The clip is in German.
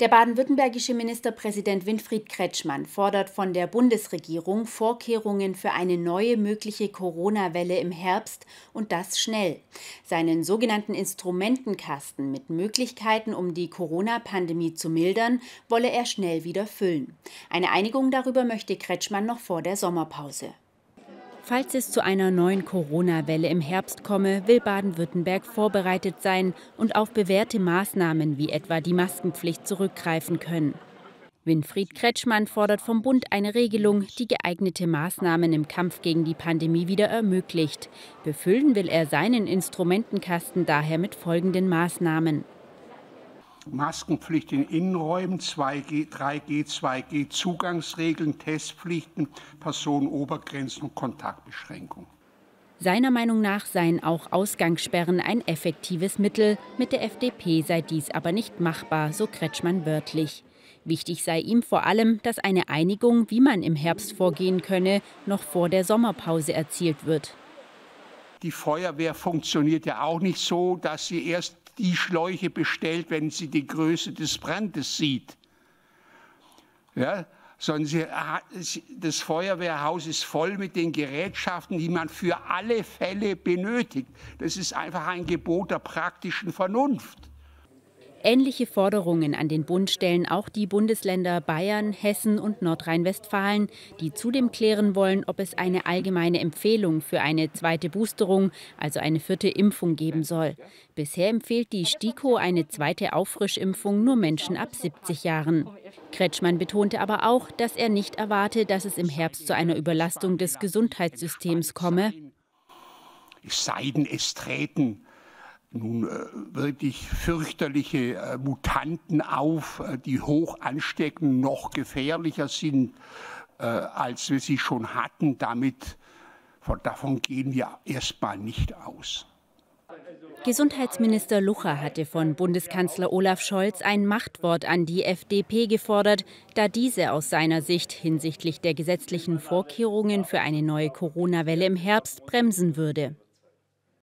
Der baden-württembergische Ministerpräsident Winfried Kretschmann fordert von der Bundesregierung Vorkehrungen für eine neue mögliche Corona-Welle im Herbst und das schnell. Seinen sogenannten Instrumentenkasten mit Möglichkeiten, um die Corona-Pandemie zu mildern, wolle er schnell wieder füllen. Eine Einigung darüber möchte Kretschmann noch vor der Sommerpause. Falls es zu einer neuen Corona-Welle im Herbst komme, will Baden-Württemberg vorbereitet sein und auf bewährte Maßnahmen wie etwa die Maskenpflicht zurückgreifen können. Winfried Kretschmann fordert vom Bund eine Regelung, die geeignete Maßnahmen im Kampf gegen die Pandemie wieder ermöglicht. Befüllen will er seinen Instrumentenkasten daher mit folgenden Maßnahmen. Maskenpflicht in Innenräumen, 2G, 3G, 2G, Zugangsregeln, Testpflichten, Personenobergrenzen und Kontaktbeschränkungen. Seiner Meinung nach seien auch Ausgangssperren ein effektives Mittel. Mit der FDP sei dies aber nicht machbar, so Kretschmann wörtlich. Wichtig sei ihm vor allem, dass eine Einigung, wie man im Herbst vorgehen könne, noch vor der Sommerpause erzielt wird. Die Feuerwehr funktioniert ja auch nicht so, dass sie erst die Schläuche bestellt, wenn sie die Größe des Brandes sieht. Ja, sondern sie, das Feuerwehrhaus ist voll mit den Gerätschaften, die man für alle Fälle benötigt. Das ist einfach ein Gebot der praktischen Vernunft. Ähnliche Forderungen an den Bund stellen auch die Bundesländer Bayern, Hessen und Nordrhein-Westfalen, die zudem klären wollen, ob es eine allgemeine Empfehlung für eine zweite Boosterung, also eine vierte Impfung geben soll. Bisher empfiehlt die STIKO eine zweite Auffrischimpfung nur Menschen ab 70 Jahren. Kretschmann betonte aber auch, dass er nicht erwarte, dass es im Herbst zu einer Überlastung des Gesundheitssystems komme. Es sei denn, es treten nun äh, wirklich fürchterliche äh, Mutanten auf, äh, die hoch ansteckend noch gefährlicher sind, als wir sie schon hatten. Damit, von, davon gehen wir erstmal nicht aus. Gesundheitsminister Lucha hatte von Bundeskanzler Olaf Scholz ein Machtwort an die FDP gefordert, da diese aus seiner Sicht hinsichtlich der gesetzlichen Vorkehrungen für eine neue Corona-Welle im Herbst bremsen würde.